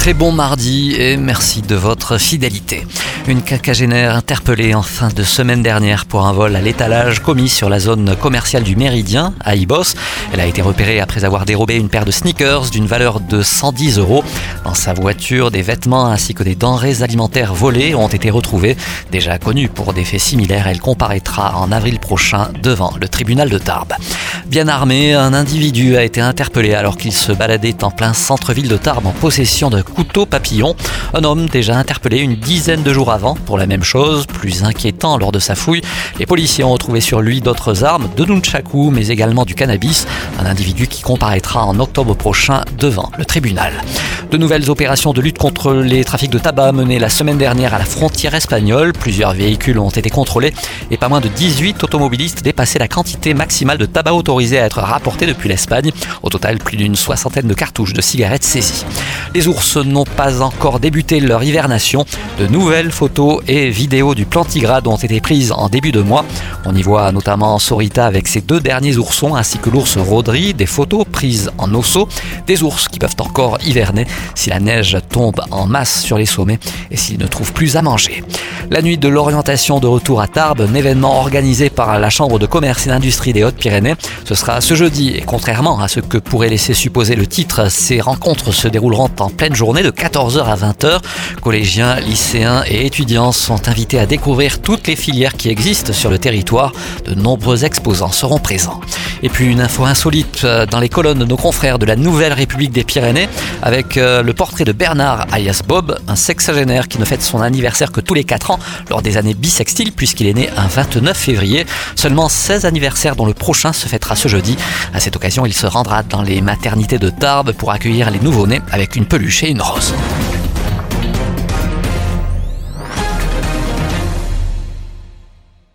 Très bon mardi et merci de votre fidélité. Une quinquagénaire interpellée en fin de semaine dernière pour un vol à l'étalage commis sur la zone commerciale du Méridien, à Ibos. Elle a été repérée après avoir dérobé une paire de sneakers d'une valeur de 110 euros. Dans sa voiture, des vêtements ainsi que des denrées alimentaires volées ont été retrouvés. Déjà connue pour des faits similaires, elle comparaîtra en avril prochain devant le tribunal de Tarbes. Bien armé, un individu a été interpellé alors qu'il se baladait en plein centre-ville de Tarbes en possession d'un couteau papillon. Un homme déjà interpellé une dizaine de jours avant pour la même chose. Plus inquiétant lors de sa fouille, les policiers ont retrouvé sur lui d'autres armes, de nunchaku, mais également du cannabis. Un individu qui comparaîtra en octobre prochain devant le tribunal. De nouvelles opérations de lutte contre les trafics de tabac menées la semaine dernière à la frontière espagnole. Plusieurs véhicules ont été contrôlés et pas moins de 18 automobilistes dépassaient la quantité maximale de tabac autorisé à être rapporté depuis l'Espagne. Au total, plus d'une soixantaine de cartouches de cigarettes saisies. Les ours n'ont pas encore débuté leur hivernation. De nouvelles photos et vidéos du plantigrade ont été prises en début de mois. On y voit notamment Sorita avec ses deux derniers oursons ainsi que l'ours Rodri, des photos prises en osso, des ours qui peuvent encore hiverner si la neige tombe en masse sur les sommets et s'ils ne trouvent plus à manger. La nuit de l'orientation de retour à Tarbes, un événement organisé par la Chambre de commerce et d'industrie des Hautes-Pyrénées. Ce sera ce jeudi et contrairement à ce que pourrait laisser supposer le titre, ces rencontres se dérouleront en pleine journée de 14h à 20h. Collégiens, lycéens et étudiants sont invités à découvrir toutes les filières qui existent sur le territoire. De nombreux exposants seront présents. Et puis une info insolite euh, dans les colonnes de nos confrères de la Nouvelle République des Pyrénées avec euh, le portrait de Bernard Ayas Bob, un sexagénaire qui ne fête son anniversaire que tous les 4 ans lors des années bissextiles puisqu'il est né un 29 février. Seulement 16 anniversaires dont le prochain se fêtera ce jeudi. À cette occasion, il se rendra dans les maternités de Tarbes pour accueillir les nouveau-nés avec une peluche et une rose.